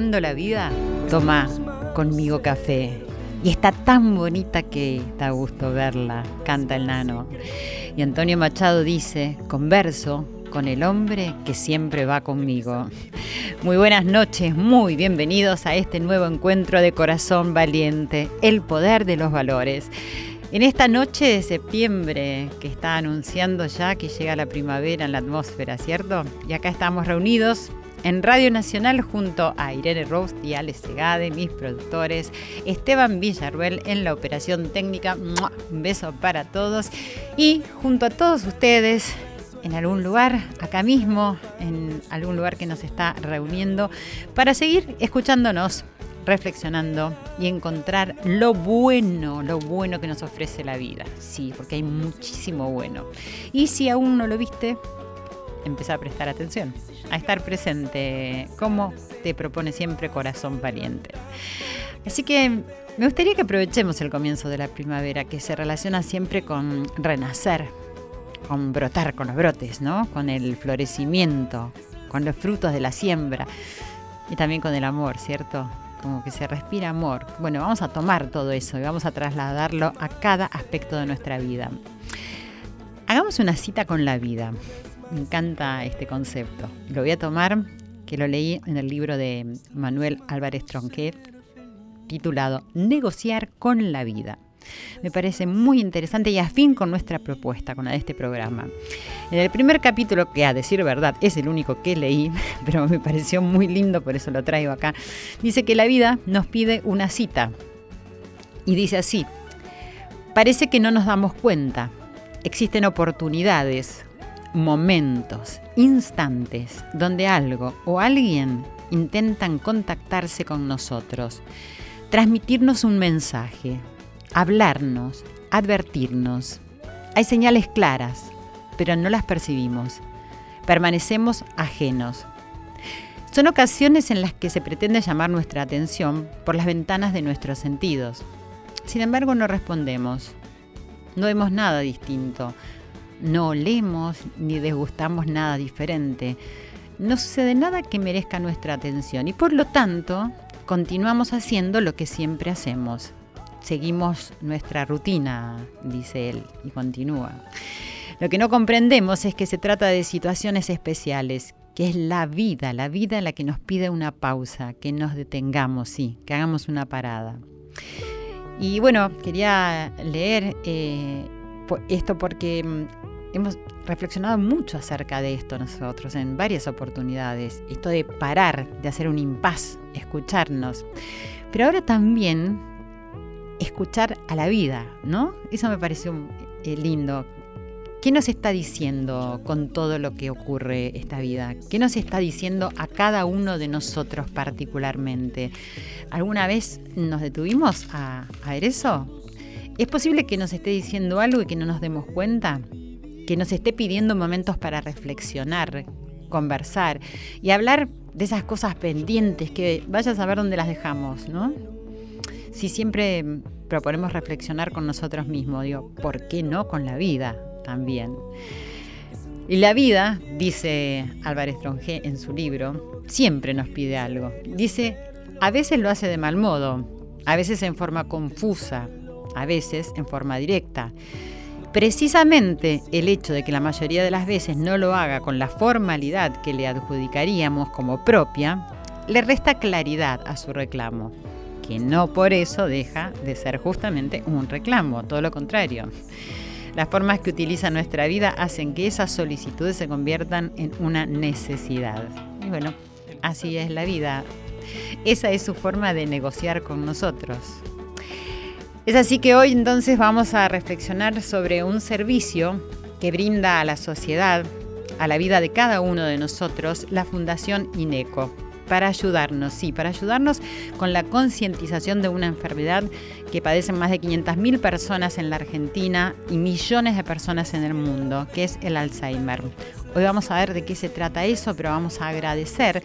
cuando la vida toma conmigo café. Y está tan bonita que da gusto verla, canta el nano. Y Antonio Machado dice, converso con el hombre que siempre va conmigo. Muy buenas noches, muy bienvenidos a este nuevo encuentro de Corazón Valiente, el poder de los valores. En esta noche de septiembre que está anunciando ya que llega la primavera en la atmósfera, ¿cierto? Y acá estamos reunidos en Radio Nacional junto a Irene Rost y Alex Segade, mis productores, Esteban Villarruel en la operación técnica. Un beso para todos. Y junto a todos ustedes, en algún lugar, acá mismo, en algún lugar que nos está reuniendo, para seguir escuchándonos, reflexionando y encontrar lo bueno, lo bueno que nos ofrece la vida. Sí, porque hay muchísimo bueno. Y si aún no lo viste, empezar a prestar atención, a estar presente, como te propone siempre Corazón Valiente. Así que me gustaría que aprovechemos el comienzo de la primavera, que se relaciona siempre con renacer, con brotar, con los brotes, ¿no? Con el florecimiento, con los frutos de la siembra y también con el amor, ¿cierto? Como que se respira amor. Bueno, vamos a tomar todo eso y vamos a trasladarlo a cada aspecto de nuestra vida. Hagamos una cita con la vida. Me encanta este concepto. Lo voy a tomar, que lo leí en el libro de Manuel Álvarez Tronquet, titulado Negociar con la vida. Me parece muy interesante y afín con nuestra propuesta, con la de este programa. En el primer capítulo, que a decir verdad es el único que leí, pero me pareció muy lindo, por eso lo traigo acá, dice que la vida nos pide una cita. Y dice así, parece que no nos damos cuenta. Existen oportunidades, momentos, instantes, donde algo o alguien intentan contactarse con nosotros, transmitirnos un mensaje, hablarnos, advertirnos. Hay señales claras, pero no las percibimos. Permanecemos ajenos. Son ocasiones en las que se pretende llamar nuestra atención por las ventanas de nuestros sentidos. Sin embargo, no respondemos. No vemos nada distinto no olemos ni desgustamos nada diferente. No sucede nada que merezca nuestra atención y por lo tanto continuamos haciendo lo que siempre hacemos. Seguimos nuestra rutina, dice él, y continúa. Lo que no comprendemos es que se trata de situaciones especiales, que es la vida, la vida la que nos pide una pausa, que nos detengamos, sí, que hagamos una parada. Y bueno, quería leer eh, esto porque mm, hemos reflexionado mucho acerca de esto nosotros en varias oportunidades, esto de parar, de hacer un impas, escucharnos, pero ahora también escuchar a la vida, ¿no? Eso me pareció eh, lindo. ¿Qué nos está diciendo con todo lo que ocurre esta vida? ¿Qué nos está diciendo a cada uno de nosotros particularmente? ¿Alguna vez nos detuvimos a, a ver eso? ¿Es posible que nos esté diciendo algo y que no nos demos cuenta? Que nos esté pidiendo momentos para reflexionar, conversar y hablar de esas cosas pendientes que vaya a saber dónde las dejamos, ¿no? Si siempre proponemos reflexionar con nosotros mismos, digo, ¿por qué no con la vida también? Y la vida, dice Álvarez Tronje en su libro, siempre nos pide algo. Dice, a veces lo hace de mal modo, a veces en forma confusa, a veces en forma directa. Precisamente el hecho de que la mayoría de las veces no lo haga con la formalidad que le adjudicaríamos como propia, le resta claridad a su reclamo, que no por eso deja de ser justamente un reclamo, todo lo contrario. Las formas que utiliza nuestra vida hacen que esas solicitudes se conviertan en una necesidad. Y bueno, así es la vida. Esa es su forma de negociar con nosotros. Es así que hoy entonces vamos a reflexionar sobre un servicio que brinda a la sociedad, a la vida de cada uno de nosotros, la Fundación INECO para ayudarnos, sí, para ayudarnos con la concientización de una enfermedad que padecen más de 500.000 personas en la Argentina y millones de personas en el mundo, que es el Alzheimer. Hoy vamos a ver de qué se trata eso, pero vamos a agradecer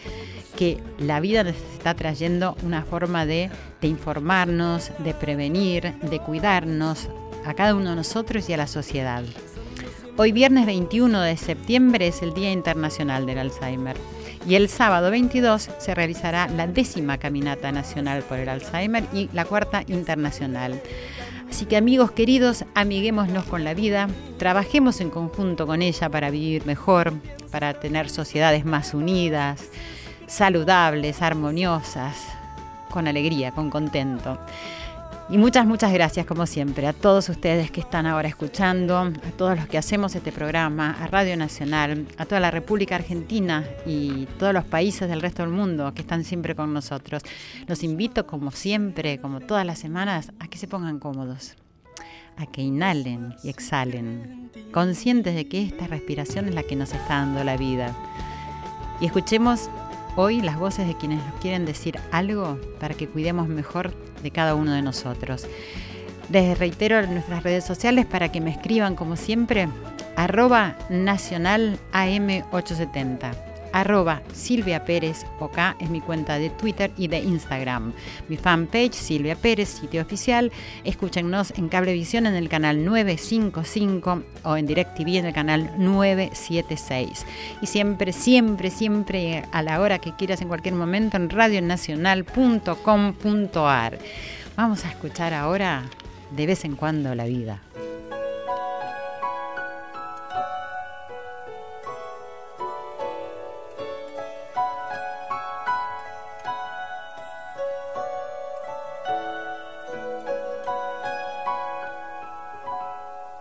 que la vida nos está trayendo una forma de, informarnos, de prevenir, de cuidarnos a cada uno de nosotros y a la sociedad. Hoy viernes 21 de septiembre es el Día Internacional del Alzheimer y el sábado 22 se realizará la décima caminata nacional por el Alzheimer y la cuarta internacional. Así que amigos queridos, amiguémonos con la vida, trabajemos en conjunto con ella para vivir mejor, para tener sociedades más unidas, saludables, armoniosas, con alegría, con contento. Y muchas, muchas gracias, como siempre, a todos ustedes que están ahora escuchando, a todos los que hacemos este programa, a Radio Nacional, a toda la República Argentina y todos los países del resto del mundo que están siempre con nosotros. Los invito, como siempre, como todas las semanas, a que se pongan cómodos, a que inhalen y exhalen, conscientes de que esta respiración es la que nos está dando la vida. Y escuchemos hoy las voces de quienes nos quieren decir algo para que cuidemos mejor de cada uno de nosotros. Les reitero nuestras redes sociales para que me escriban como siempre, arroba nacional AM870 arroba Silvia Pérez OK es mi cuenta de Twitter y de Instagram. Mi fanpage Silvia Pérez, sitio oficial. Escúchenos en Cablevisión en el canal 955 o en DirecTV en el canal 976. Y siempre, siempre, siempre a la hora que quieras en cualquier momento en radionacional.com.ar. Vamos a escuchar ahora de vez en cuando la vida.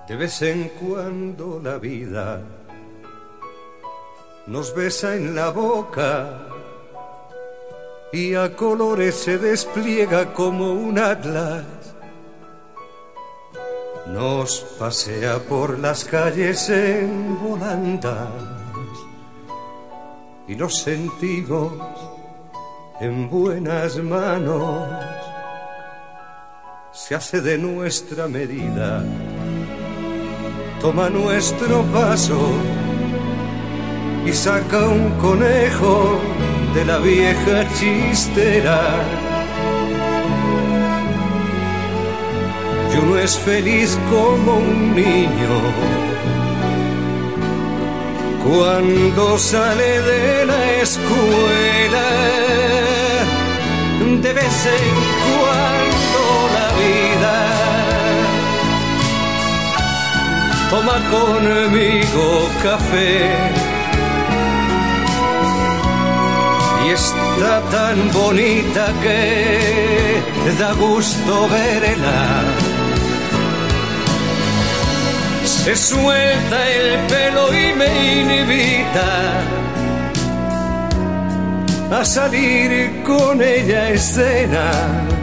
De vez en cuando la vida nos besa en la boca y a colores se despliega como un atlas. Nos pasea por las calles en volandas y nos sentimos en buenas manos. Se hace de nuestra medida toma nuestro paso y saca un conejo de la vieja chistera. Y uno es feliz como un niño cuando sale de la escuela. De vez en cuando la vida toma conmigo café. Y está tan bonita que da gusto verla. Se suelta el pelo y me invita a salir con ella a escena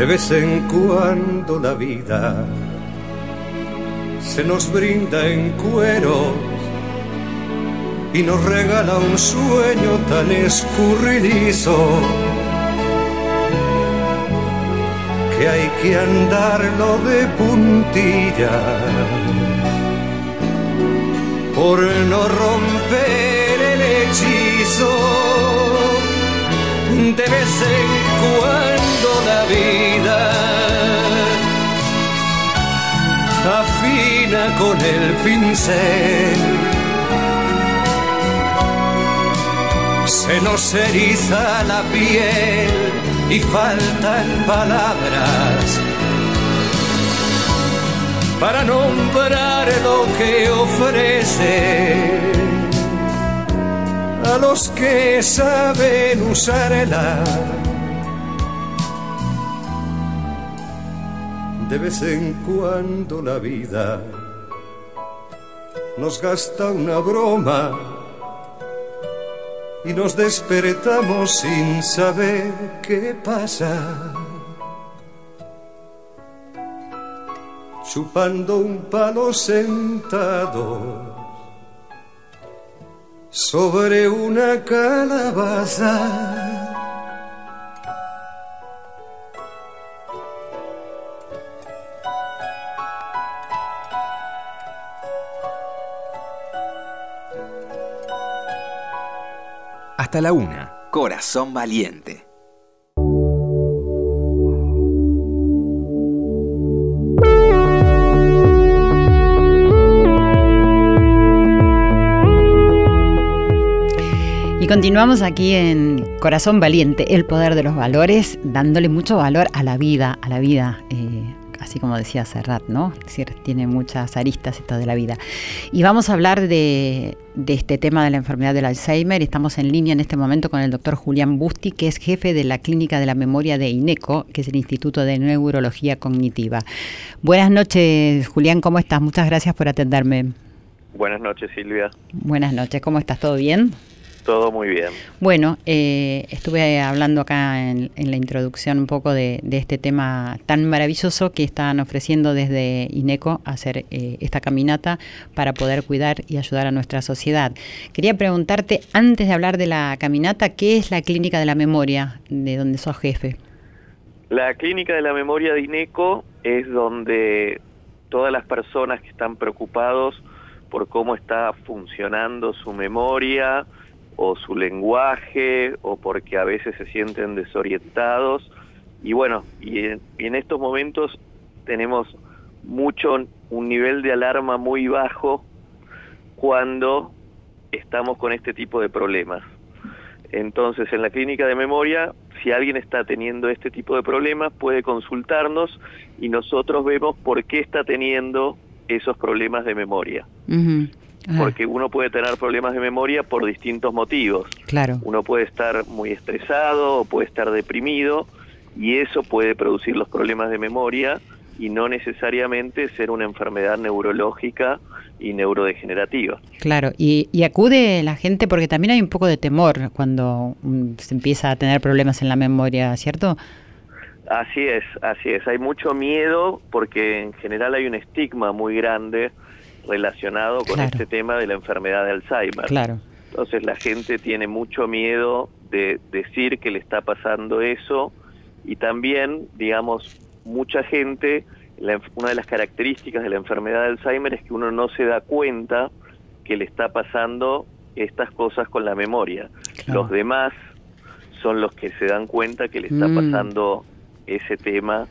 De vez en cuando la vida se nos brinda en cueros y nos regala un sueño tan escurridizo que hay que andarlo de puntilla por no romper el hechizo. De vez en cuando la vida afina con el pincel. Se nos eriza la piel y faltan palabras para nombrar lo que ofrece a los que saben usarla. De vez en cuando la vida nos gasta una broma y nos despertamos sin saber qué pasa. Chupando un palo sentado sobre una calabaza. Hasta la una, Corazón Valiente. Y continuamos aquí en Corazón Valiente, el poder de los valores, dándole mucho valor a la vida, a la vida. Eh, así como decía Serrat, ¿no? Es decir, tiene muchas aristas esto de la vida. Y vamos a hablar de, este tema de la enfermedad del Alzheimer. Estamos en línea en este momento con el doctor Julián Busti, que es jefe de la Clínica de la Memoria de INECO, que es el Instituto de Neurología Cognitiva. Buenas noches, Julián, ¿cómo estás? Muchas gracias por atenderme. Buenas noches, Silvia. Buenas noches, ¿cómo estás? ¿Todo bien? Todo muy bien. Bueno, eh, estuve hablando acá en, la introducción un poco de, este tema tan maravilloso que están ofreciendo desde INECO hacer eh, esta caminata para poder cuidar y ayudar a nuestra sociedad. Quería preguntarte, antes de hablar de la caminata, ¿qué es la Clínica de la Memoria de donde sos jefe? La Clínica de la Memoria de INECO es donde todas las personas que están preocupados por cómo está funcionando su memoria, o su lenguaje o porque a veces se sienten desorientados. Y bueno y en, estos momentos tenemos mucho un nivel de alarma muy bajo cuando estamos con este tipo de problemas. Entonces en la clínica de memoria si alguien está teniendo este tipo de problemas puede consultarnos y nosotros vemos por qué está teniendo esos problemas de memoria porque uno puede tener problemas de memoria por distintos motivos. Claro. Uno puede estar muy estresado o puede estar deprimido y eso puede producir los problemas de memoria y no necesariamente ser una enfermedad neurológica y neurodegenerativa. Claro, y, y, acude la gente porque también hay un poco de temor cuando mm, se empieza a tener problemas en la memoria, ¿cierto? Así es, así es. Hay mucho miedo porque en general hay un estigma muy grande relacionado con este tema de la enfermedad de Alzheimer. Claro. Entonces la gente tiene mucho miedo de decir que le está pasando eso y también, digamos, mucha gente, una de las características de la enfermedad de Alzheimer es que uno no se da cuenta que le está pasando estas cosas con la memoria. Los demás son los que se dan cuenta que le está mm. pasando ese tema.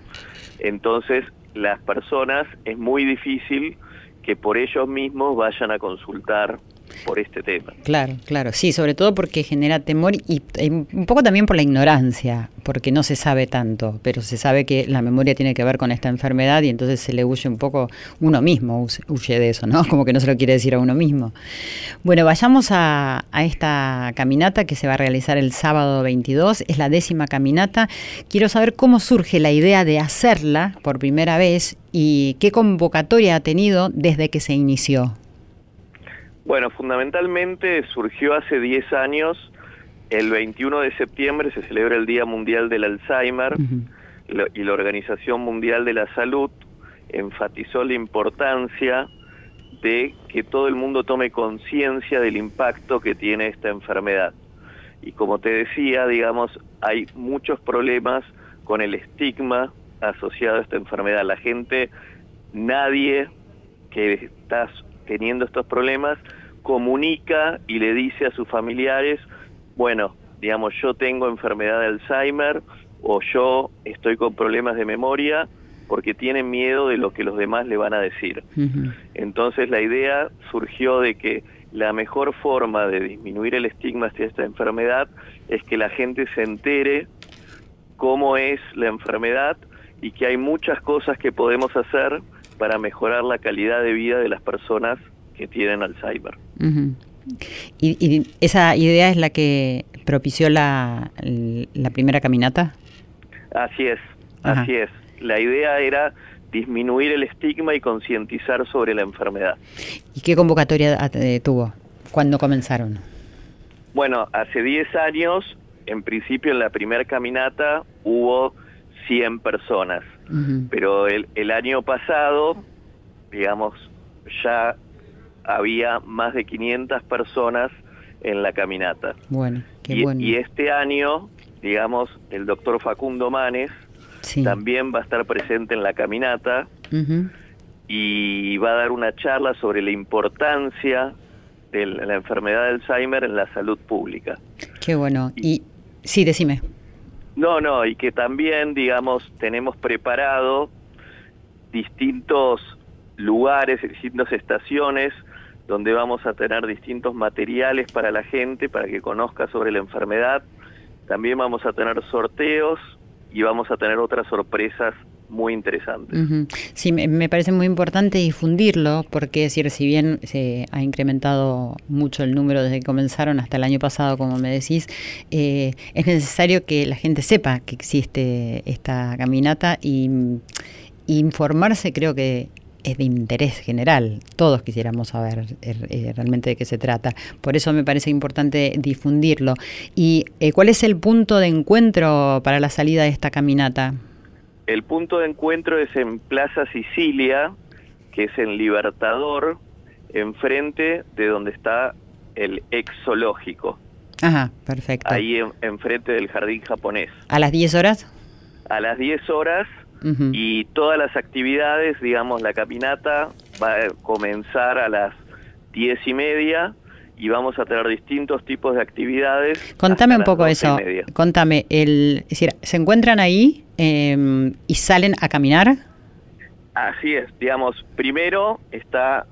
Entonces, las personas es muy difícil que por ellos mismos vayan a consultar por este tema. Claro, claro, sí, sobre todo porque genera temor y un poco también por la ignorancia, porque no se sabe tanto, pero se sabe que la memoria tiene que ver con esta enfermedad y entonces se le huye un poco, uno mismo huye de eso, ¿no? Como que no se lo quiere decir a uno mismo. Bueno, vayamos a, a esta caminata que se va a realizar el sábado 22, es la décima caminata. Quiero saber cómo surge la idea de hacerla por primera vez y qué convocatoria ha tenido desde que se inició. Bueno, fundamentalmente surgió hace 10 años, el 21 de septiembre se celebra el Día Mundial del Alzheimer y la Organización Mundial de la Salud enfatizó la importancia de que todo el mundo tome conciencia del impacto que tiene esta enfermedad. Y como te decía, digamos, hay muchos problemas con el estigma asociado a esta enfermedad. La gente, nadie que está teniendo estos problemas comunica y le dice a sus familiares, bueno, digamos, yo tengo enfermedad de Alzheimer o yo estoy con problemas de memoria porque tienen miedo de lo que los demás le van a decir. Entonces la idea surgió de que la mejor forma de disminuir el estigma hacia esta enfermedad es que la gente se entere cómo es la enfermedad y que hay muchas cosas que podemos hacer para mejorar la calidad de vida de las personas que tienen Alzheimer. ¿Y, esa idea es la que propició la, la primera caminata? Así es, así es. La idea era disminuir el estigma y concientizar sobre la enfermedad. ¿Y qué convocatoria eh, tuvo? ¿Cuándo comenzaron? Bueno, hace 10 años, en principio en la primera caminata hubo 100 personas, pero el, el año pasado, digamos, ya había más de 500 personas en la caminata. Bueno, qué y, bueno. y este año, digamos, el doctor Facundo Manes Sí. también va a estar presente en la caminata y va a dar una charla sobre la importancia de la enfermedad de Alzheimer en la salud pública. Qué bueno. Y sí, decime. No, no, y que también, digamos, tenemos preparado distintos lugares, distintas estaciones donde vamos a tener distintos materiales para la gente, para que conozca sobre la enfermedad. También vamos a tener sorteos y vamos a tener otras sorpresas muy interesantes. Sí, me, parece muy importante difundirlo porque, es decir, si bien se ha incrementado mucho el número desde que comenzaron hasta el año pasado, como me decís, eh, es necesario que la gente sepa que existe esta caminata y, y informarse creo que es de interés general. Todos quisiéramos saber eh, eh, realmente de qué se trata. Por eso me parece importante difundirlo. ¿Y eh, cuál es el punto de encuentro para la salida de esta caminata? El punto de encuentro es en Plaza Sicilia, que es en Libertador, enfrente de donde está el ex zoológico, Ajá, perfecto. ahí en- enfrente del jardín japonés. ¿A las 10 horas? A las 10 horas Y todas las actividades, digamos, la caminata va a comenzar a las 10 y media y vamos a tener distintos tipos de actividades. Contame un poco 12 y eso. Contame, el, es decir, ¿se encuentran ahí eh, y salen a caminar? Así es, digamos, primero está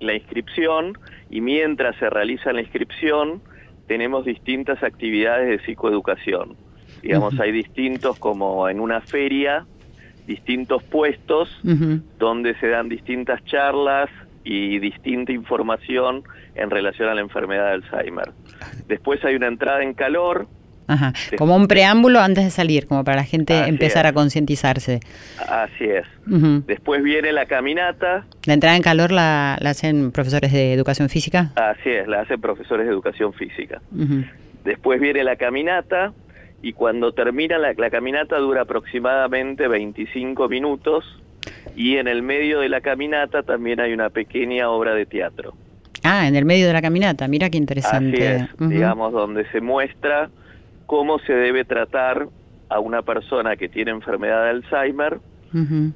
la inscripción y mientras se realiza la inscripción tenemos distintas actividades de psicoeducación. Digamos, hay distintos como en una feria, distintos puestos donde se dan distintas charlas y distinta información en relación a la enfermedad de Alzheimer. Después hay una entrada en calor, Ajá. Como un preámbulo antes de salir, como para la gente Así empezar es. a concientizarse. así es. Después viene la caminata, La entrada en calor la, la hacen profesores de educación física. así es, la hacen profesores de educación física. Después viene la caminata y cuando termina la, la caminata dura aproximadamente 25 minutos y en el medio de la caminata también hay una pequeña obra de teatro. Ah, en el medio de la caminata, mira qué Así interesante. digamos, donde se muestra cómo se debe tratar a una persona que tiene enfermedad de Alzheimer,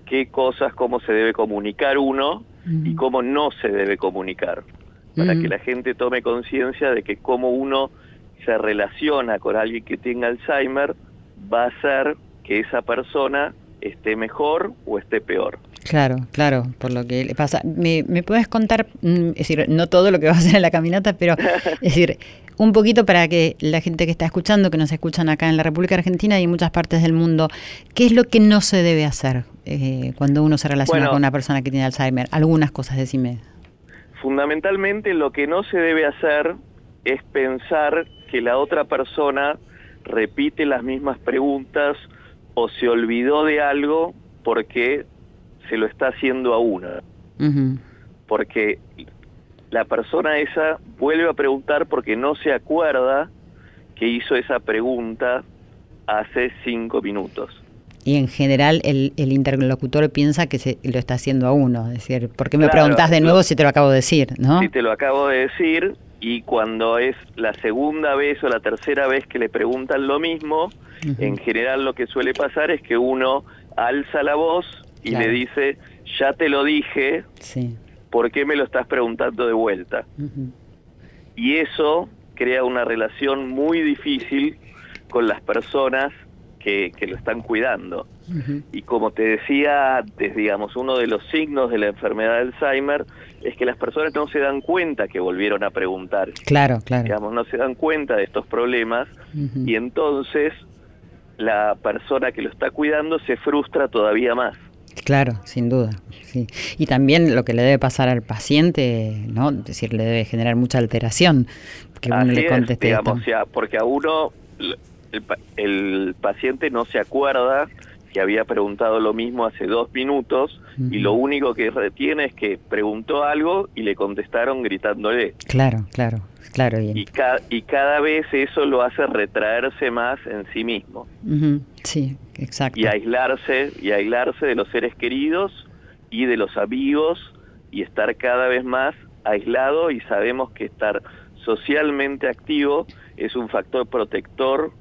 qué cosas, cómo se debe comunicar uno y cómo no se debe comunicar, para que la gente tome conciencia de que cómo uno se relaciona con alguien que tenga Alzheimer va a hacer que esa persona esté mejor o esté peor. Claro, claro, por lo que le pasa. ¿Me, me puedes contar, mm, es decir, no todo lo que va a hacer en la caminata, pero es decir, un poquito para que la gente que está escuchando, que nos escuchan acá en la República Argentina y en muchas partes del mundo, ¿qué es lo que no se debe hacer eh, cuando uno se relaciona Bueno. con una persona que tiene Alzheimer? Algunas cosas, decime. Fundamentalmente lo que no se debe hacer es pensar que la otra persona repite las mismas preguntas o se olvidó de algo porque se lo está haciendo a uno. Porque la persona esa vuelve a preguntar porque no se acuerda que hizo esa pregunta hace cinco minutos. Y en general el, el interlocutor piensa que se lo está haciendo a uno, es decir, ¿por qué me Claro, preguntás de nuevo si te lo acabo de decir? ¿no? Si te lo acabo de decir, y cuando es la segunda vez o la tercera vez que le preguntan lo mismo, en general lo que suele pasar es que uno alza la voz y Claro. le dice, ya te lo dije, Sí. ¿por qué me lo estás preguntando de vuelta? Y eso crea una relación muy difícil con las personas que, que lo están cuidando. Y como te decía antes, digamos, uno de los signos de la enfermedad de Alzheimer es que las personas no se dan cuenta que volvieron a preguntar. Claro, claro. Digamos, no se dan cuenta de estos problemas y entonces la persona que lo está cuidando se frustra todavía más. Claro, sin duda. Sí. Y también lo que le debe pasar al paciente, ¿no? Es decir, le debe generar mucha alteración que uno Así le es, conteste digamos, esto. o sea, porque a uno, el, pa- el paciente no se acuerda que había preguntado lo mismo hace dos minutos y lo único que retiene es que preguntó algo y le contestaron gritándole. Claro, claro, claro. Bien. Y, y cada vez eso lo hace retraerse más en sí mismo. Sí, exacto. Y aislarse, y aislarse de los seres queridos y de los amigos y estar cada vez más aislado y sabemos que estar socialmente activo es un factor protector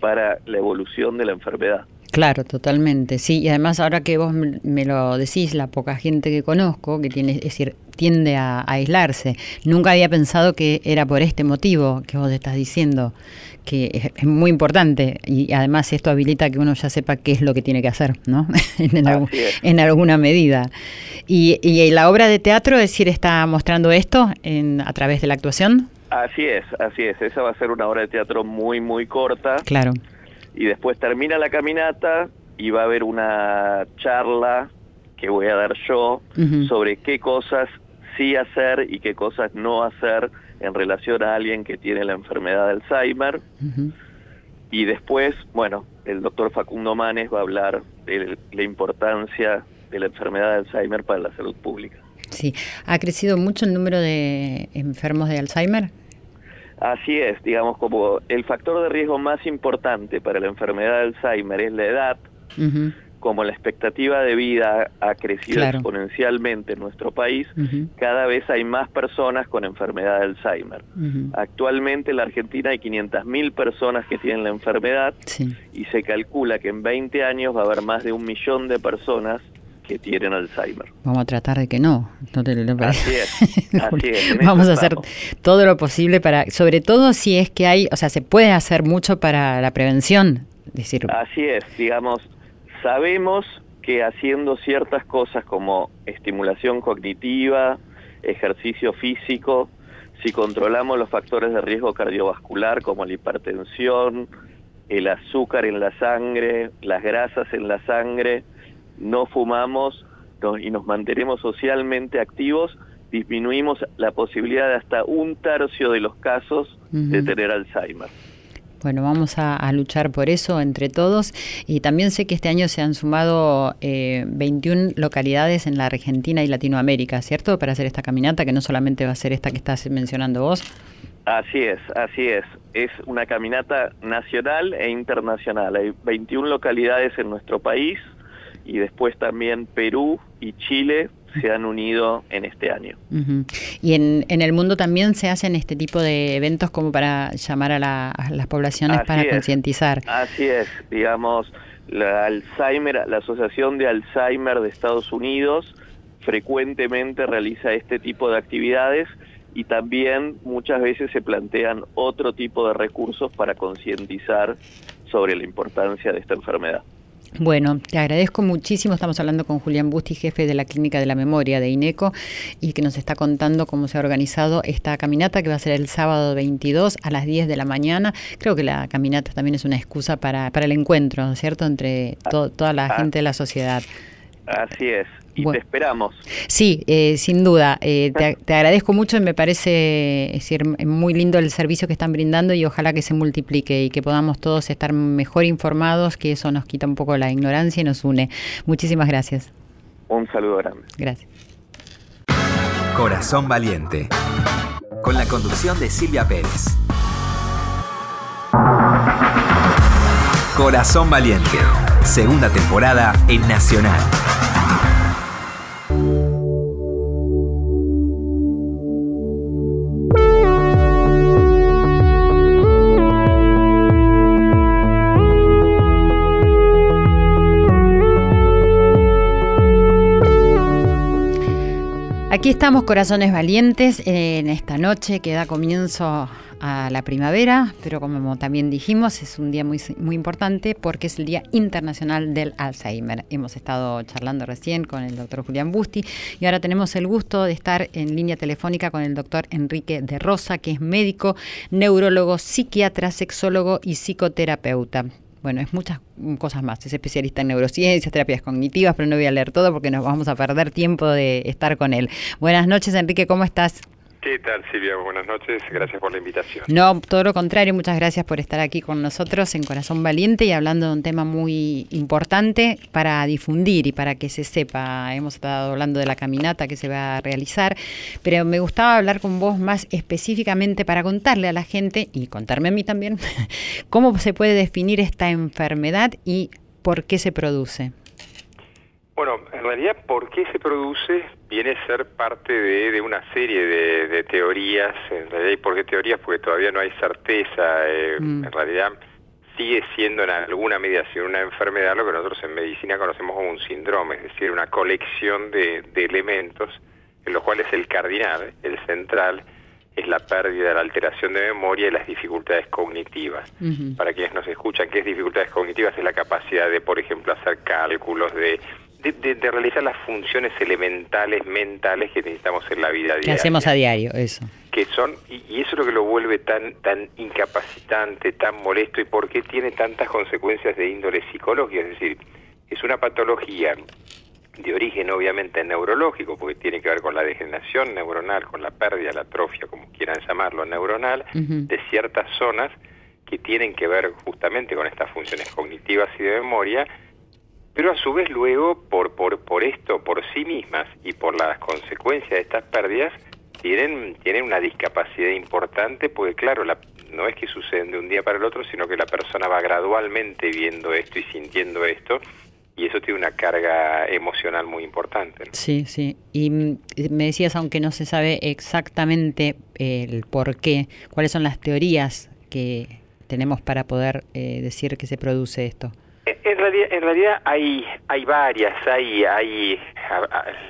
para la evolución de la enfermedad. Claro, totalmente, sí, y además ahora que vos me lo decís, la poca gente que conozco, que tiene, es decir, tiende a, aislarse, nunca había pensado que era por este motivo que vos estás diciendo, que es, muy importante y además esto habilita que uno ya sepa qué es lo que tiene que hacer, ¿no? en, alguna medida. Y, y, la obra de teatro, es decir, está mostrando esto en, a través de la actuación. Así es, así es, esa va a ser una obra de teatro muy, muy corta. Claro y después termina la caminata y va a haber una charla que voy a dar yo sobre qué cosas sí hacer y qué cosas no hacer en relación a alguien que tiene la enfermedad de Alzheimer. Y después, bueno, el doctor Facundo Manes va a hablar de la importancia de la enfermedad de Alzheimer para la salud pública. Sí, ¿ha crecido mucho el número de enfermos de Alzheimer? Así es, digamos, como el factor de riesgo más importante para la enfermedad de Alzheimer es la edad, como la expectativa de vida ha crecido exponencialmente en nuestro país, cada vez hay más personas con enfermedad de Alzheimer. Actualmente en la Argentina hay 500.000 personas que tienen la enfermedad y se calcula que en 20 años va a haber más de un millón de personas que tienen Alzheimer. Vamos a tratar de que no. no te, así es, Vamos a hacer todo lo posible para, sobre todo si es que hay, o sea, se puede hacer mucho para la prevención. Decir. Así es, digamos, sabemos que haciendo ciertas cosas como estimulación cognitiva, ejercicio físico, si controlamos los factores de riesgo cardiovascular como la hipertensión, el azúcar en la sangre, las grasas en la sangre, no fumamos y nos mantenemos socialmente activos, disminuimos la posibilidad de hasta un tercio de los casos de tener Alzheimer. Bueno, vamos a, luchar por eso entre todos. Y también sé que este año se han sumado 21 eh, localidades en la Argentina y Latinoamérica, ¿cierto? Para hacer esta caminata, que no solamente va a ser esta que estás mencionando vos. Así es, así es. Es una caminata nacional e internacional. Hay 21 localidades en nuestro país y después también Perú y Chile se han unido en este año. Y en, en, el mundo también se hacen este tipo de eventos como para llamar a, las poblaciones para concientizar. Así es, digamos, la Alzheimer, la Asociación de Alzheimer de Estados Unidos frecuentemente realiza este tipo de actividades y también muchas veces se plantean otro tipo de recursos para concientizar sobre la importancia de esta enfermedad. Bueno, te agradezco muchísimo. Estamos hablando con Julián Busti, jefe de la Clínica de la Memoria de INECO, y que nos está contando cómo se ha organizado esta caminata que va a ser el sábado 22 a las 10 de la mañana. Creo que la caminata también es una excusa para, para el encuentro, ¿cierto?, entre toda la ah. gente de la sociedad. Así es y te esperamos. Sí, eh, sin duda. Eh, te, agradezco mucho y me parece decir, muy lindo el servicio que están brindando y ojalá que se multiplique y que podamos todos estar mejor informados, que eso nos quita un poco la ignorancia y nos une. Muchísimas gracias. Un saludo grande. Gracias. Corazón Valiente, con la conducción de Silvia Pérez. Corazón Valiente, segunda temporada en Nacional. Aquí estamos, corazones valientes, en esta noche que da comienzo a la primavera, pero como también dijimos, es un día muy, muy importante porque es el Día Internacional del Alzheimer. Hemos estado charlando recién con el doctor Julián Busti y ahora tenemos el gusto de estar en línea telefónica con el doctor Enrique de Rosa, que es médico, neurólogo, psiquiatra, sexólogo y psicoterapeuta bueno, es muchas cosas más. Es especialista en neurociencias, terapias cognitivas, pero no voy a leer todo porque nos vamos a perder tiempo de estar con él. Buenas noches, Enrique, ¿cómo estás? ¿Qué tal, Silvia? Buenas noches, gracias por la invitación. No, todo lo contrario, muchas gracias por estar aquí con nosotros en Corazón Valiente y hablando de un tema muy importante para difundir y para que se sepa. Hemos estado hablando de la caminata que se va a realizar, pero me gustaba hablar con vos más específicamente para contarle a la gente y contarme a mí también cómo se puede definir esta enfermedad y por qué se produce. Bueno, en realidad, ¿por qué se produce? Viene a ser parte de, una serie de, teorías. En realidad, ¿y por qué teorías? Porque todavía no hay certeza. Eh, mm. En realidad, sigue siendo en alguna medida una enfermedad lo que nosotros en medicina conocemos como un síndrome, es decir, una colección de, elementos en los cuales el cardinal, el central, es la pérdida, la alteración de memoria y las dificultades cognitivas. Para quienes nos escuchan, ¿qué es dificultades cognitivas? Es la capacidad de, por ejemplo, hacer cálculos, de de, realizar las funciones elementales mentales que necesitamos en la vida diaria. Que hacemos a diario, eso. Que son, y, eso es lo que lo vuelve tan, tan incapacitante, tan molesto, y por qué tiene tantas consecuencias de índole psicológica. Es decir, es una patología de origen obviamente neurológico, porque tiene que ver con la degeneración neuronal, con la pérdida, la atrofia, como quieran llamarlo, neuronal, de ciertas zonas que tienen que ver justamente con estas funciones cognitivas y de memoria, pero a su vez luego, por, por, por esto, por sí mismas y por las consecuencias de estas pérdidas, tienen, tienen una discapacidad importante, porque claro, la, no es que suceden de un día para el otro, sino que la persona va gradualmente viendo esto y sintiendo esto, y eso tiene una carga emocional muy importante. Sí, sí. Y mm, me decías, aunque no se sabe exactamente el por qué, cuáles son las teorías que tenemos para poder eh, decir que se produce esto. En realidad, en realidad hay, hay varias, hay, hay,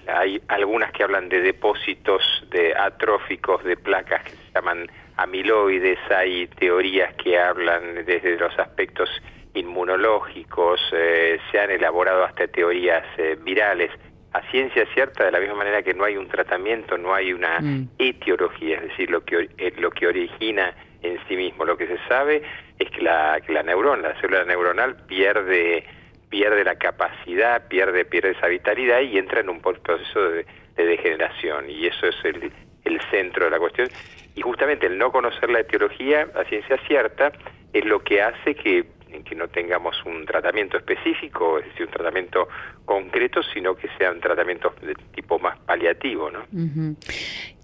hay algunas que hablan de depósitos de atróficos de placas que se llaman amiloides, hay teorías que hablan desde los aspectos inmunológicos, eh, se han elaborado hasta teorías eh, virales. A ciencia cierta, de la misma manera que no hay un tratamiento, no hay una mm. etiología, es decir, lo que, eh, lo que origina en sí mismo. Lo que se sabe es que la, que la neurona, la célula neuronal pierde pierde la capacidad, pierde pierde esa vitalidad y entra en un proceso de, degeneración y eso es el, el centro de la cuestión y justamente el no conocer la etiología a ciencia cierta es lo que hace que que no tengamos un tratamiento específico, es decir, un tratamiento concreto, sino que sean tratamientos de tipo más paliativo, ¿no?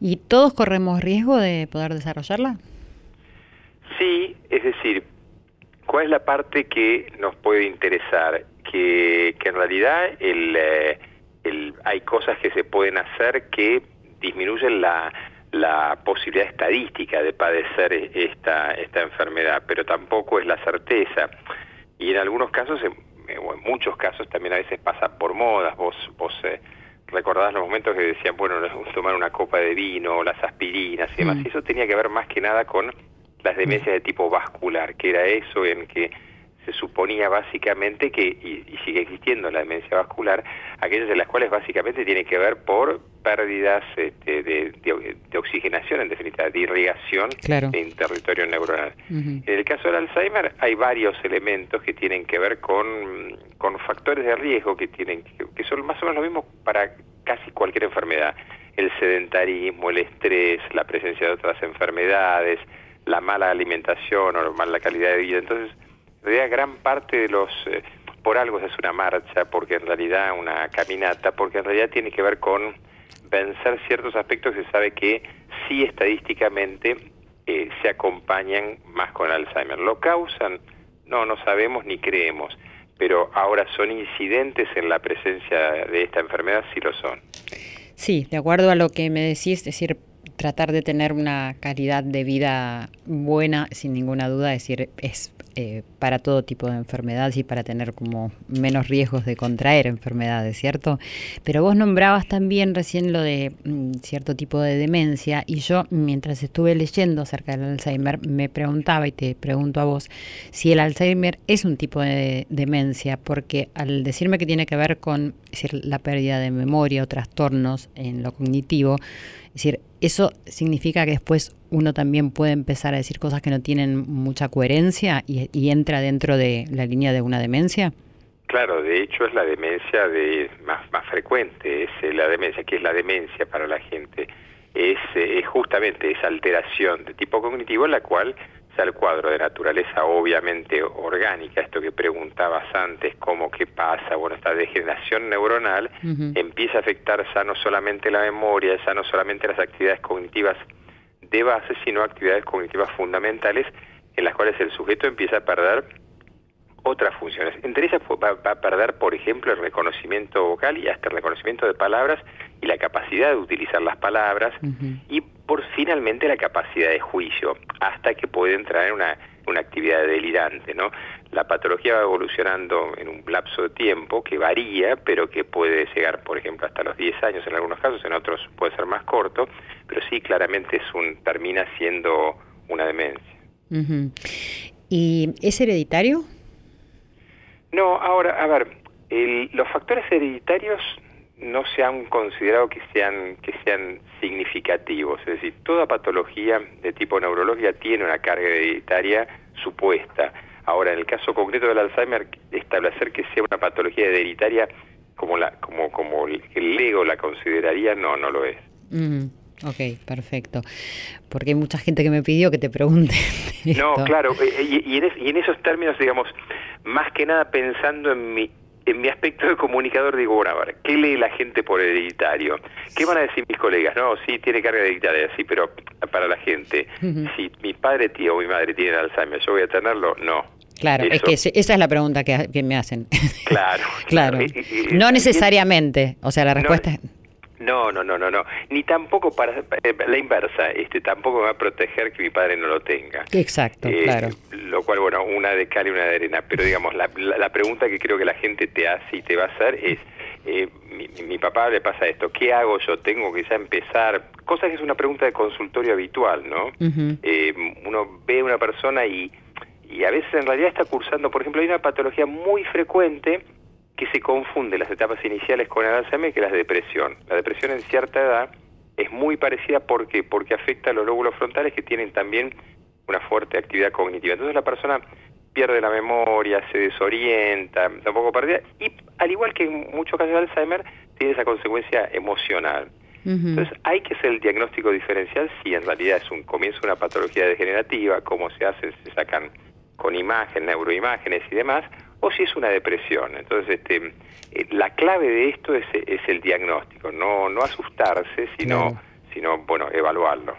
¿Y todos corremos riesgo de poder desarrollarla? Sí, es decir, ¿cuál es la parte que nos puede interesar? Que, en realidad eh, el, hay cosas que se pueden hacer que disminuyen la, la posibilidad estadística de padecer esta, esta enfermedad, pero tampoco es la certeza. Y en algunos casos, en, en muchos casos también a veces pasa por modas. Vos, vos eh, recordás los momentos que decían, bueno, tomar una copa de vino, las aspirinas y demás. Mm. eso tenía que ver más que nada con las demencias de tipo vascular, que era eso en que se suponía básicamente que, y, sigue existiendo la demencia vascular, aquellas de las cuales básicamente tiene que ver por pérdidas este, de, de, oxigenación, en definitiva, de irrigación en territorio neuronal. En el caso del Alzheimer hay varios elementos que tienen que ver con, con factores de riesgo que, tienen, que son más o menos lo mismo para casi cualquier enfermedad. El sedentarismo, el estrés, la presencia de otras enfermedades, la mala alimentación o la mala calidad de vida. Entonces, en realidad gran parte de los... Eh, por algo es una marcha, porque en realidad una caminata, porque en realidad tiene que ver con vencer ciertos aspectos que se sabe que sí estadísticamente eh, se acompañan más con Alzheimer. ¿Lo causan? No, no sabemos ni creemos, pero ahora son incidentes en la presencia de esta enfermedad, sí lo son. Sí, de acuerdo a lo que me decís, es decir, tratar de tener una calidad de vida buena, sin ninguna duda, es decir, es eh, para todo tipo de enfermedades y para tener como menos riesgos de contraer enfermedades, ¿cierto? Pero vos nombrabas también recién lo de mm, cierto tipo de demencia y yo mientras estuve leyendo acerca del Alzheimer me preguntaba y te pregunto a vos si el Alzheimer es un tipo de demencia, porque al decirme que tiene que ver con decir, la pérdida de memoria o trastornos en lo cognitivo, es decir, eso significa que después uno también puede empezar a decir cosas que no tienen mucha coherencia y, entra dentro de la línea de una demencia. Claro, de hecho es la demencia de más, más frecuente, es la demencia, que es la demencia para la gente. es, eh, es justamente esa alteración de tipo cognitivo en la cual el cuadro de naturaleza obviamente orgánica, esto que preguntabas antes, cómo qué pasa, bueno, esta degeneración neuronal empieza a afectar ya no solamente la memoria, ya no solamente las actividades cognitivas de base, sino actividades cognitivas fundamentales en las cuales el sujeto empieza a perder otras funciones. Entre ellas va, a perder, por ejemplo, el reconocimiento vocal y hasta el reconocimiento de palabras y la capacidad de utilizar las palabras y por finalmente la capacidad de juicio, hasta que puede entrar en una, una actividad delirante, ¿no? La patología va evolucionando en un lapso de tiempo que varía, pero que puede llegar, por ejemplo, hasta los 10 años en algunos casos, en otros puede ser más corto, pero sí claramente es un termina siendo una demencia. ¿Y es hereditario? No, ahora, a ver, los factores hereditarios no se han considerado que sean que sean significativos, es decir, toda patología de tipo neurológica tiene una carga hereditaria supuesta. Ahora, en el caso concreto del Alzheimer, establecer que sea una patología hereditaria como la como como el ego la consideraría, no, no lo es. Ok, perfecto. Porque hay mucha gente que me pidió que te pregunte. No, claro, eh, y, y en esos términos, digamos, más que nada pensando en mi en mi aspecto de comunicador digo, bueno, a ver, ¿qué lee la gente por hereditario? ¿Qué van a decir mis colegas? No, sí, tiene carga hereditaria, sí, pero para la gente, si mi padre tío o mi madre tienen Alzheimer, ¿yo voy a tenerlo? No. Claro, es que esa es la pregunta que, me hacen. Claro. claro. No necesariamente, o sea, la respuesta es... No, no, no, no, no. Ni tampoco para eh, la inversa, este, tampoco me va a proteger que mi padre no lo tenga. Exacto, eh, claro. Lo cual, bueno, una de cal y una de arena. Pero digamos, la, la, pregunta que creo que la gente te hace y te va a hacer es, eh, mi, mi, papá le pasa esto, ¿qué hago yo? Tengo que ya empezar. Cosa que es una pregunta de consultorio habitual, ¿no? uno ve a una persona y, y a veces en realidad está cursando, por ejemplo, hay una patología muy frecuente que se confunde las etapas iniciales con el Alzheimer que la depresión. La depresión en cierta edad es muy parecida porque porque afecta a los lóbulos frontales que tienen también una fuerte actividad cognitiva. Entonces la persona pierde la memoria, se desorienta, tampoco perdida y al igual que en muchos casos de Alzheimer tiene esa consecuencia emocional. Entonces hay que hacer el diagnóstico diferencial si en realidad es un comienzo de una patología degenerativa, cómo se hace, se sacan con imagen, neuroimágenes y demás, o si es una depresión. Entonces, este, eh, la clave de esto es, el diagnóstico, no, no asustarse, sino, sino, bueno, evaluarlo.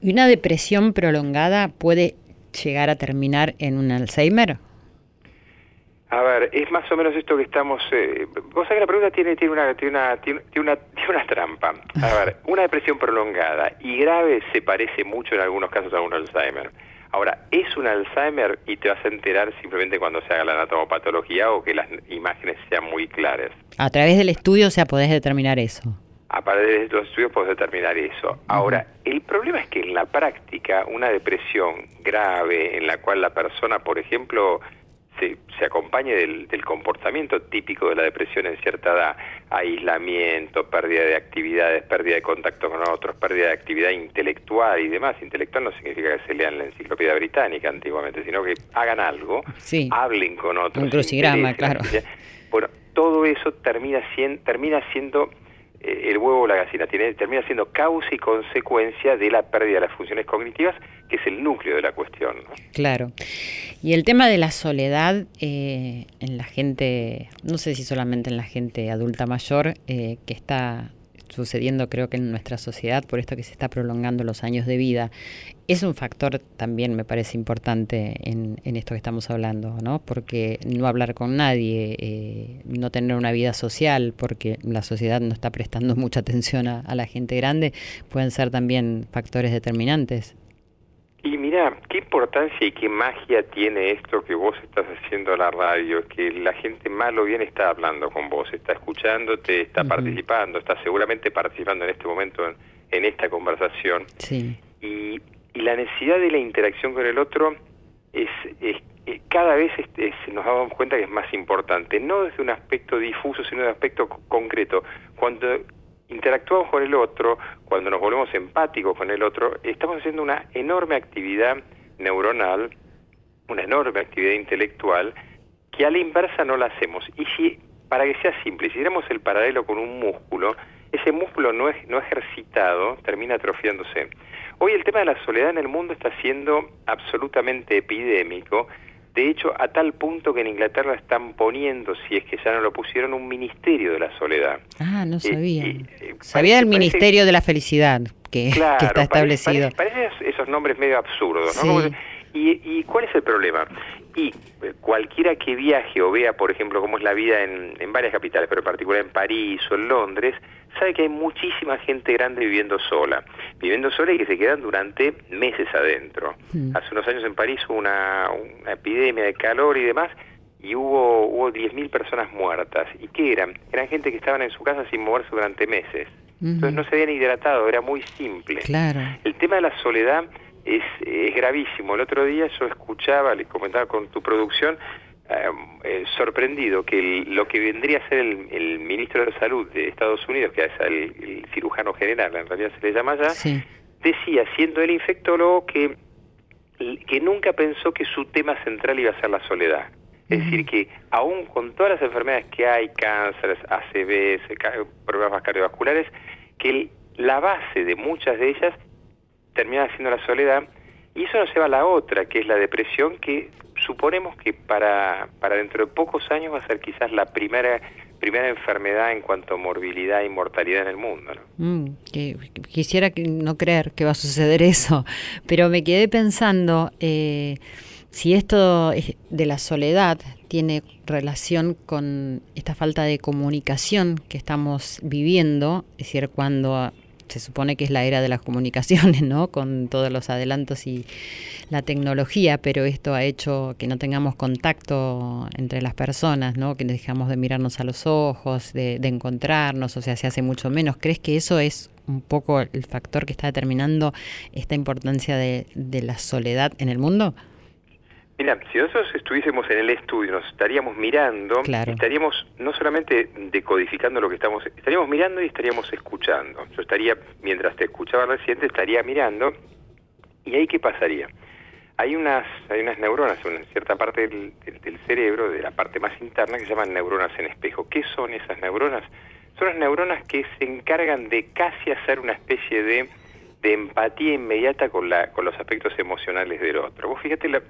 ¿Y una depresión prolongada puede llegar a terminar en un Alzheimer? A ver, es más o menos esto que estamos... Eh, vos sabés que la pregunta tiene, tiene, una, tiene, una, tiene, una, tiene una trampa. A ver, una depresión prolongada y grave se parece mucho en algunos casos a un Alzheimer. Ahora, ¿es un Alzheimer y te vas a enterar simplemente cuando se haga la anatomopatología o que las imágenes sean muy claras? A través del estudio, o sea, podés determinar eso. A través de los estudios podés determinar eso. Ahora, el problema es que en la práctica, una depresión grave en la cual la persona, por ejemplo, se, acompañe del, comportamiento típico de la depresión en cierta edad, aislamiento, pérdida de actividades, pérdida de contacto con otros, pérdida de actividad intelectual y demás. Intelectual no significa que se lean la enciclopedia británica antiguamente, sino que hagan algo, hablen con otros. Un crucigrama, claro. Bueno, todo eso termina siendo, termina siendo eh, el huevo o la gallina, tiene, termina siendo causa y consecuencia de la pérdida de las funciones cognitivas, que es el núcleo de la cuestión. Claro. Y el tema de la soledad eh, en la gente, no sé si solamente en la gente adulta mayor, eh, que está sucediendo creo que en nuestra sociedad por esto que se está prolongando los años de vida, es un factor también me parece importante en, esto que estamos hablando, ¿no? Porque no hablar con nadie, eh, no tener una vida social, porque la sociedad no está prestando mucha atención a la gente grande, pueden ser también factores determinantes. Y mira, qué importancia y qué magia tiene esto que vos estás haciendo a la radio, que la gente mal o bien está hablando con vos, está escuchándote, está participando, está seguramente participando en este momento en, esta conversación. Sí. Y, la necesidad de la interacción con el otro es, cada vez nos damos cuenta que es más importante, no desde un aspecto difuso, sino de un aspecto concreto. Cuando interactuamos con el otro, cuando nos volvemos empáticos con el otro, estamos haciendo una enorme actividad neuronal, una enorme actividad intelectual, que a la inversa no la hacemos. Y si, para que sea simple, si hiciéramos el paralelo con un músculo, ese músculo no, no ejercitado termina atrofiándose. Hoy el tema de la soledad en el mundo está siendo absolutamente epidémico. De hecho, a tal punto que en Inglaterra están poniendo, si es que ya no lo pusieron, un ministerio de la soledad. Ah, no sabía. sabía del Ministerio de la Felicidad que, está establecido. Parece, esos nombres medio absurdos, ¿no? ¿Y, cuál es el problema? Y eh, cualquiera que viaje o vea, por ejemplo, cómo es la vida en, en varias capitales, pero en particular en París o en Londres, sabe que hay muchísima gente grande viviendo sola, viviendo sola y que se quedan durante meses adentro. Mm. Hace unos años en París hubo una, una epidemia de calor y demás, y hubo, hubo 10.000 personas muertas. ¿Y qué eran? Eran gente que estaban en su casa sin moverse durante meses. Entonces no se habían hidratado, era muy simple. Claro. El tema de la soledad es, es gravísimo. El otro día yo escuchaba, les comentaba con tu producción, eh, eh, sorprendido que lo que vendría a ser el, ministro de Salud de Estados Unidos, que es el, cirujano general, en realidad se le llama ya, decía, siendo el infectólogo, que, que nunca pensó que su tema central iba a ser la soledad. Es decir, que aún con todas las enfermedades que hay, cánceres, ACVs, problemas cardiovasculares, que la base de muchas de ellas termina siendo la soledad, y eso nos lleva a la otra, que es la depresión, que suponemos que para, para dentro de pocos años va a ser quizás la primera primera enfermedad en cuanto a morbilidad y mortalidad en el mundo. Mm, quisiera no creer que va a suceder eso, pero me quedé pensando eh, si esto de la soledad tiene relación con esta falta de comunicación que estamos viviendo, es decir, cuando se supone que es la era de las comunicaciones, ¿no? Con todos los adelantos y la tecnología, pero esto ha hecho que no tengamos contacto entre las personas, ¿no? Que dejamos de mirarnos a los ojos, de, encontrarnos, o sea, se hace mucho menos. ¿Crees que eso es un poco el factor que está determinando esta importancia de la soledad en el mundo? Mira, si nosotros estuviésemos en el estudio, nos estaríamos mirando, estaríamos no solamente decodificando lo que estamos, estaríamos mirando y estaríamos escuchando. Yo estaría, mientras te escuchaba reciente, estaría mirando, y ahí qué pasaría. Hay unas, hay unas neuronas en cierta parte del, cerebro, de la parte más interna, que se llaman neuronas en espejo. ¿Qué son esas neuronas? Son las neuronas que se encargan de casi hacer una especie de, de empatía inmediata con, la, con los aspectos emocionales del otro. Vos fíjate la,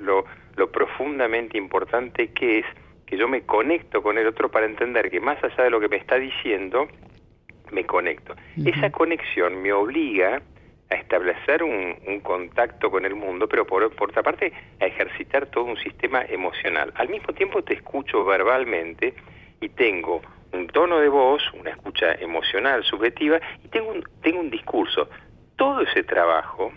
lo, lo, profundamente importante que es que yo me conecto con el otro para entender que más allá de lo que me está diciendo, me conecto. Esa conexión me obliga a establecer un, un, contacto con el mundo, pero por, por otra parte a ejercitar todo un sistema emocional. Al mismo tiempo te escucho verbalmente y tengo un tono de voz, una escucha emocional, subjetiva, y tengo un, tengo un discurso. Todo ese trabajo,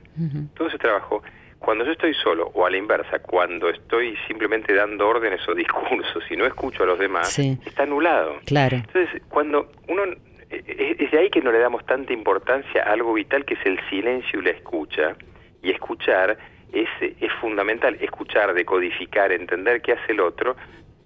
todo ese trabajo cuando yo estoy solo, o a la inversa, cuando estoy simplemente dando órdenes o discursos y no escucho a los demás, está anulado. Claro. Entonces, cuando uno eh, eh, es de ahí que no le damos tanta importancia a algo vital que es el silencio y la escucha. Y escuchar es, es fundamental, escuchar, decodificar, entender qué hace el otro,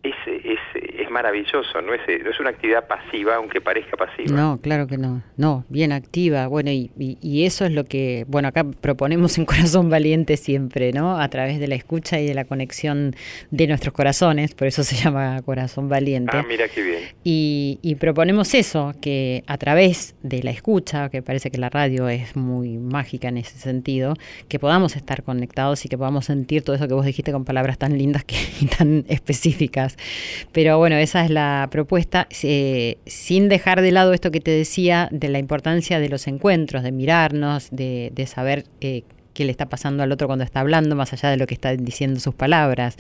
es, es, es maravilloso, no es, no es una actividad pasiva, aunque parezca pasiva. No, claro que no, no, bien activa. Bueno, y, y, eso es lo que, bueno, acá proponemos en Corazón Valiente siempre, ¿no? A través de la escucha y de la conexión de nuestros corazones, por eso se llama Corazón Valiente. Ah, mira qué bien. Y, y proponemos eso, que a través de la escucha, que parece que la radio es muy mágica en ese sentido, que podamos estar conectados y que podamos sentir todo eso que vos dijiste con palabras tan lindas que, y tan específicas pero bueno, esa es la propuesta, eh, sin dejar de lado esto que te decía de la importancia de los encuentros, de mirarnos, de, saber... Eh, qué le está pasando al otro cuando está hablando, más allá de lo que están diciendo sus palabras.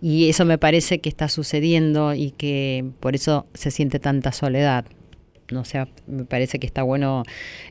Y eso me parece que está sucediendo y que por eso se siente tanta soledad. No sé, me parece que está bueno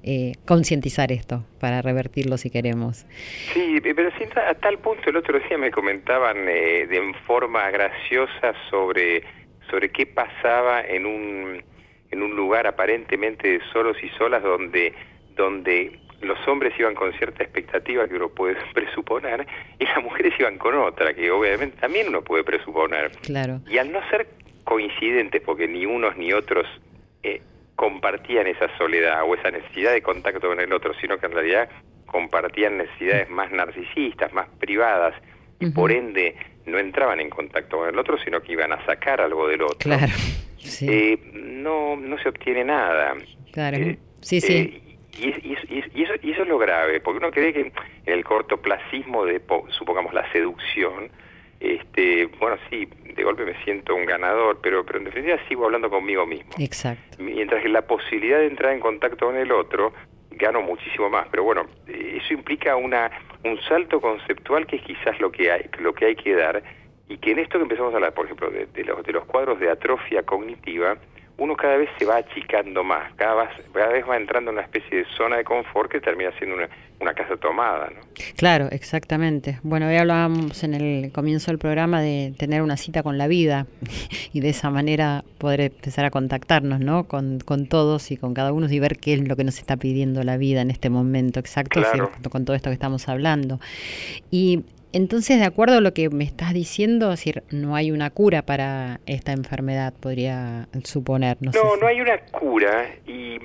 eh, concientizar esto para revertirlo si queremos. Sí, pero a tal punto el otro día me comentaban eh, de forma graciosa sobre, sobre qué pasaba en un, en un lugar aparentemente de solos y solas donde, donde los hombres iban con cierta expectativa que uno puede presuponer y las mujeres iban con otra que obviamente también uno puede presuponer. Claro. Y al no ser coincidentes, porque ni unos ni otros eh, compartían esa soledad o esa necesidad de contacto con el otro, sino que en realidad compartían necesidades más narcisistas, más privadas, y por ende no entraban en contacto con el otro, sino que iban a sacar algo del otro. Claro. Eh, no, no se obtiene nada. Claro, sí, sí. Y, eso, y, eso, es lo grave, porque uno cree que en el cortoplacismo de, supongamos, la seducción, este, bueno, sí, de golpe me siento un ganador, pero, pero en definitiva sigo hablando conmigo mismo. Exacto. Mientras que la posibilidad de entrar en contacto con el otro, gano muchísimo más. Pero bueno, eso implica una, un salto conceptual que es quizás lo que hay, lo que hay que dar, y que en esto que empezamos a hablar, por ejemplo, de, los, de los cuadros de atrofia cognitiva, uno cada vez se va achicando más, cada vez, cada vez va entrando en una especie de zona de confort que termina siendo una, una casa tomada. ¿no? Claro, exactamente. Bueno, hoy hablábamos en el comienzo del programa de tener una cita con la vida y de esa manera poder empezar a contactarnos ¿no? con, con todos y con cada uno y ver qué es lo que nos está pidiendo la vida en este momento exacto, con todo esto que estamos hablando. Y entonces, de acuerdo a lo que me estás diciendo, decir, no hay una cura para esta enfermedad, podría suponer. No, no, no hay una cura y,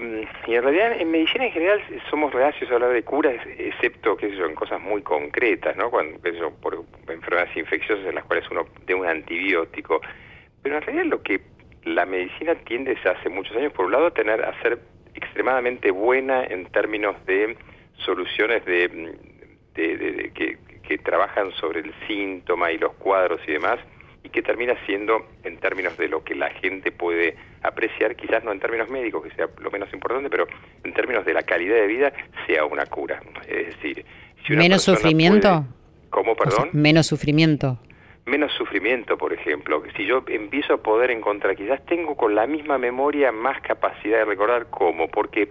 y, en realidad en medicina en general somos reacios a hablar de curas, excepto que son cosas muy concretas, ¿no? Cuando eso, por enfermedades infecciosas en las cuales uno de un antibiótico. Pero en realidad lo que la medicina tiende desde hace muchos años, por un lado, a tener a ser extremadamente buena en términos de soluciones de, de, de que que trabajan sobre el síntoma y los cuadros y demás, y que termina siendo, en términos de lo que la gente puede apreciar, quizás no en términos médicos, que sea lo menos importante, pero en términos de la calidad de vida, sea una cura. Es decir, si ¿Menos sufrimiento? ¿Cómo, perdón? menos sufrimiento menos sufrimiento, por ejemplo. Si yo empiezo a poder encontrar, quizás tengo con la misma memoria más capacidad de recordar cómo, porque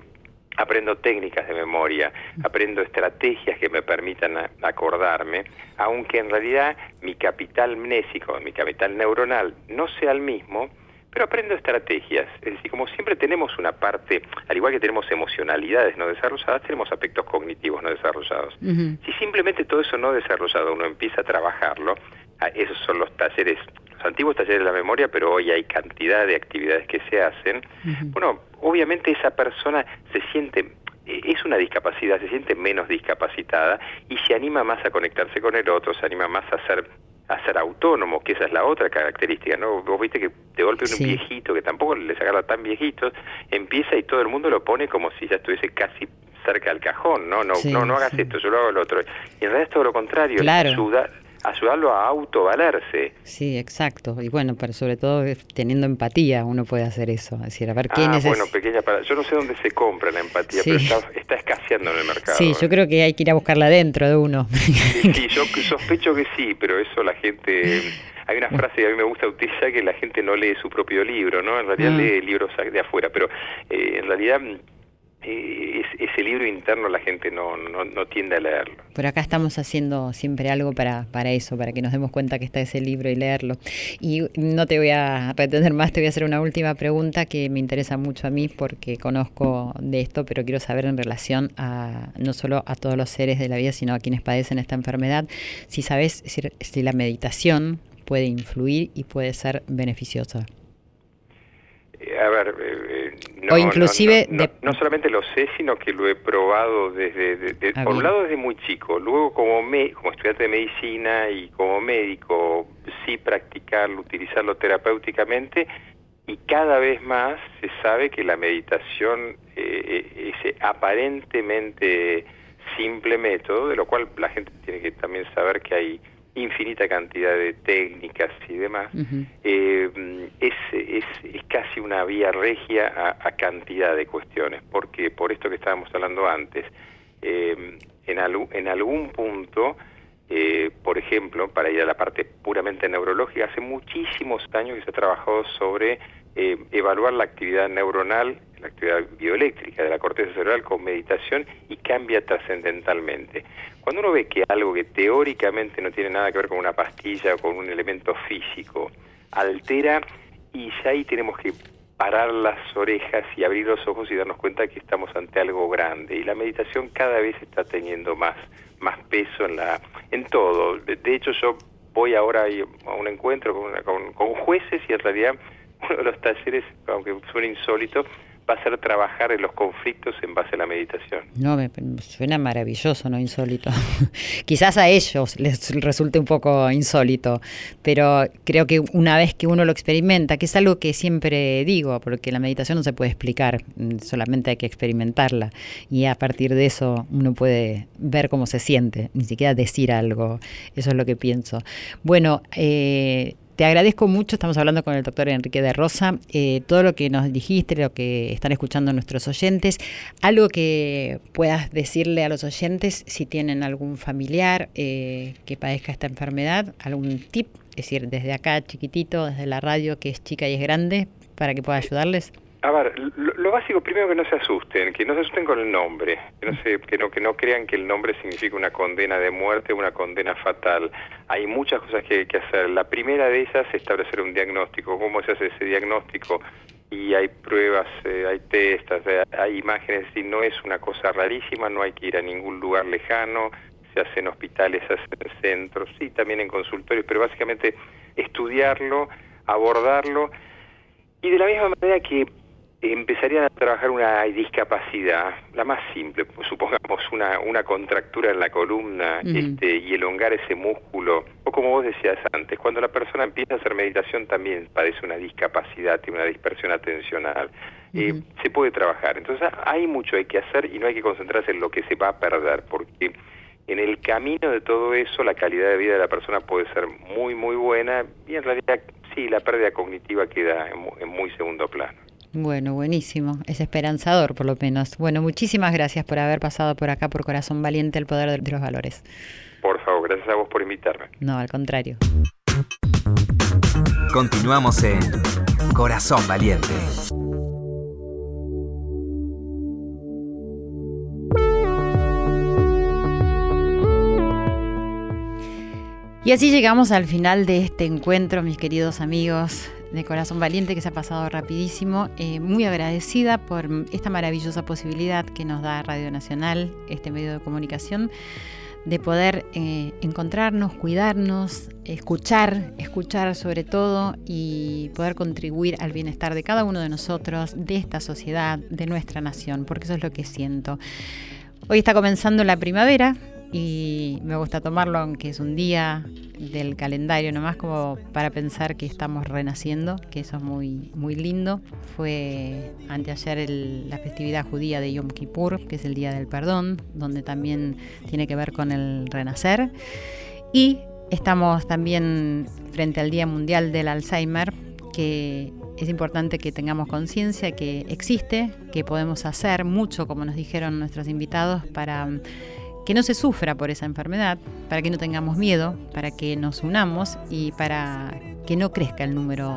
aprendo técnicas de memoria, aprendo estrategias que me permitan acordarme, aunque en realidad mi capital mnésico, mi capital neuronal no sea el mismo, pero aprendo estrategias. Es decir, como siempre tenemos una parte, al igual que tenemos emocionalidades no desarrolladas, tenemos aspectos cognitivos no desarrollados. Si simplemente todo eso no desarrollado uno empieza a trabajarlo, esos son los talleres los antiguos talleres de la memoria, pero hoy hay cantidad de actividades que se hacen. Bueno, obviamente esa persona se siente e, es una discapacidad, se siente menos discapacitada y se anima más a conectarse con el otro, se anima más a ser a ser autónomo, que esa es la otra característica, ¿no? Vos viste que de golpe un viejito, que tampoco les agarra tan viejitos, empieza y todo el mundo lo pone como si ya estuviese casi cerca del cajón, ¿no? No, no, no hagas esto, yo lo hago el otro. Y en realidad es todo lo contrario, claro. ayuda, ayudarlo a autovalerse. Sí, exacto. Y bueno, pero sobre todo eh, teniendo empatía uno puede hacer eso. Es decir, a ver qué ah, bueno, pequeña para... Yo no sé dónde se compra la empatía, pero está, escaseando en el mercado. Sí, yo creo que hay que ir a buscarla dentro de uno. Sí, yo sospecho que sí, pero eso la gente... Hay una frase que a mí me gusta utilizar que la gente no lee su propio libro, ¿no? En realidad ah. lee libros de afuera, pero eh, en realidad eh, ese libro interno la gente no, no, tiende a leerlo. Pero acá estamos haciendo siempre algo para, para eso, para que nos demos cuenta que está ese libro y leerlo. Y no te voy a retener más, te voy a hacer una última pregunta que me interesa mucho a mí porque conozco de esto, pero quiero saber en relación a no solo a todos los seres de la vida, sino a quienes padecen esta enfermedad, si sabes si la meditación puede influir y puede ser beneficiosa. Eh, a ver, eh, no, o inclusive no, solamente lo sé, sino que lo he probado desde, por un lado desde muy chico, luego como me, como estudiante de medicina y como médico sí practicarlo, utilizarlo terapéuticamente y cada vez más se sabe que la meditación eh, ese aparentemente simple método, de lo cual la gente tiene que también saber que hay infinita cantidad de técnicas y demás, eh, es, es, es, casi una vía regia a, cantidad de cuestiones, porque por esto que estábamos hablando antes, eh, en, en algún punto, eh, por ejemplo, para ir a la parte puramente neurológica, hace muchísimos años que se ha trabajado sobre evaluar la actividad neuronal, actividad bioeléctrica de la corteza cerebral con meditación y cambia trascendentalmente. Cuando uno ve que algo que teóricamente no tiene nada que ver con una pastilla o con un elemento físico altera y ya ahí tenemos que parar las orejas y abrir los ojos y darnos cuenta que estamos ante algo grande y la meditación cada vez está teniendo más más peso en la en todo de, hecho yo voy ahora a un encuentro con, con, con jueces y en realidad uno de los talleres aunque suene insólito va a ser trabajar en los conflictos en base a la meditación. No, me, suena maravilloso, no insólito. Quizás a ellos les resulte un poco insólito, pero creo que una vez que uno lo experimenta, que es algo que siempre digo, porque la meditación no se puede explicar, mm, solamente hay que experimentarla y a partir de eso uno puede ver cómo se siente, ni siquiera decir algo, eso es lo que pienso. Bueno, eh, te agradezco mucho, estamos hablando con el doctor Enrique de Rosa, eh, todo lo que nos dijiste, lo que están escuchando nuestros oyentes, algo que puedas decirle a los oyentes si tienen algún familiar eh, que padezca esta enfermedad, algún tip, es decir, desde acá chiquitito, desde la radio que es chica y es grande, para que pueda ayudarles. A ver, lo, básico primero que no se asusten, que no se asusten con el nombre, que no, se, que no que no crean que el nombre significa una condena de muerte una condena fatal. Hay muchas cosas que hay que hacer. La primera de ellas es establecer un diagnóstico. ¿Cómo se hace ese diagnóstico? Y hay pruebas, eh, hay testas, eh, hay imágenes, y no es una cosa rarísima, no hay que ir a ningún lugar lejano, se hace en hospitales, se hace en centros, sí, también en consultorios, pero básicamente estudiarlo, abordarlo, y de la misma manera que empezarían a trabajar una discapacidad, la más simple, supongamos una, una contractura en la columna este, y elongar ese músculo, o como vos decías antes, cuando la persona empieza a hacer meditación también padece una discapacidad, tiene una dispersión atencional, eh, se puede trabajar. Entonces hay mucho hay que hacer y no hay que concentrarse en lo que se va a perder, porque en el camino de todo eso la calidad de vida de la persona puede ser muy, muy buena y en realidad sí, la pérdida cognitiva queda en muy segundo plano. Bueno, buenísimo. Es esperanzador, por lo menos. Bueno, muchísimas gracias por haber pasado por acá por Corazón Valiente, el poder de los valores. Por favor, gracias a vos por invitarme. No, al contrario. Continuamos en Corazón Valiente. Y así llegamos al final de este encuentro, mis queridos amigos de Corazón Valiente que se ha pasado rapidísimo. Eh, muy agradecida por esta maravillosa posibilidad que nos da Radio Nacional, este medio de comunicación, de poder eh, encontrarnos, cuidarnos, escuchar, escuchar sobre todo y poder contribuir al bienestar de cada uno de nosotros, de esta sociedad, de nuestra nación, porque eso es lo que siento. Hoy está comenzando la primavera, y me gusta tomarlo aunque es un día del calendario nomás como para pensar que estamos renaciendo, que eso es muy, muy lindo. Fue anteayer la festividad judía de Yom Kippur, que es el Día del Perdón, donde también tiene que ver con el renacer. Y estamos también frente al Día Mundial del Alzheimer, que es importante que tengamos conciencia que existe, que podemos hacer mucho, como nos dijeron nuestros invitados, para que no se sufra por esa enfermedad, para que no tengamos miedo, para que nos unamos y para que no crezca el número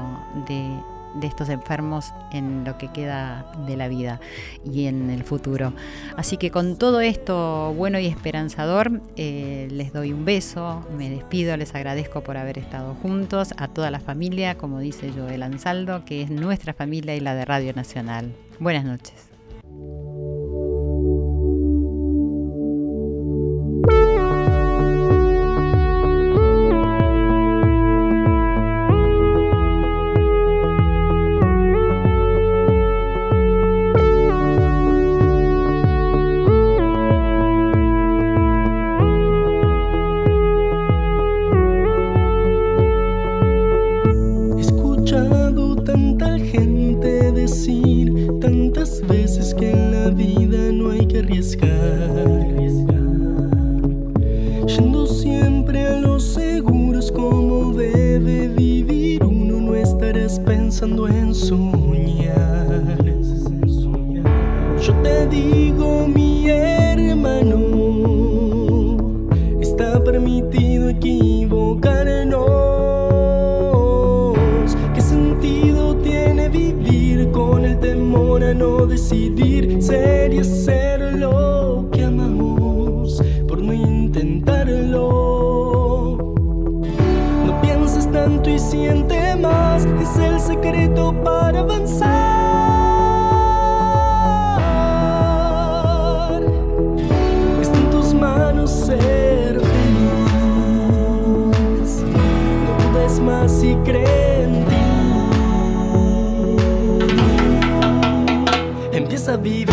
de, estos enfermos en lo que queda de la vida y en el futuro. Así que con todo esto bueno y esperanzador, eh, les doy un beso, me despido, les agradezco por haber estado juntos, a toda la familia, como dice Joel Ansaldo, que es nuestra familia y la de Radio Nacional. Buenas noches. pensando en sabia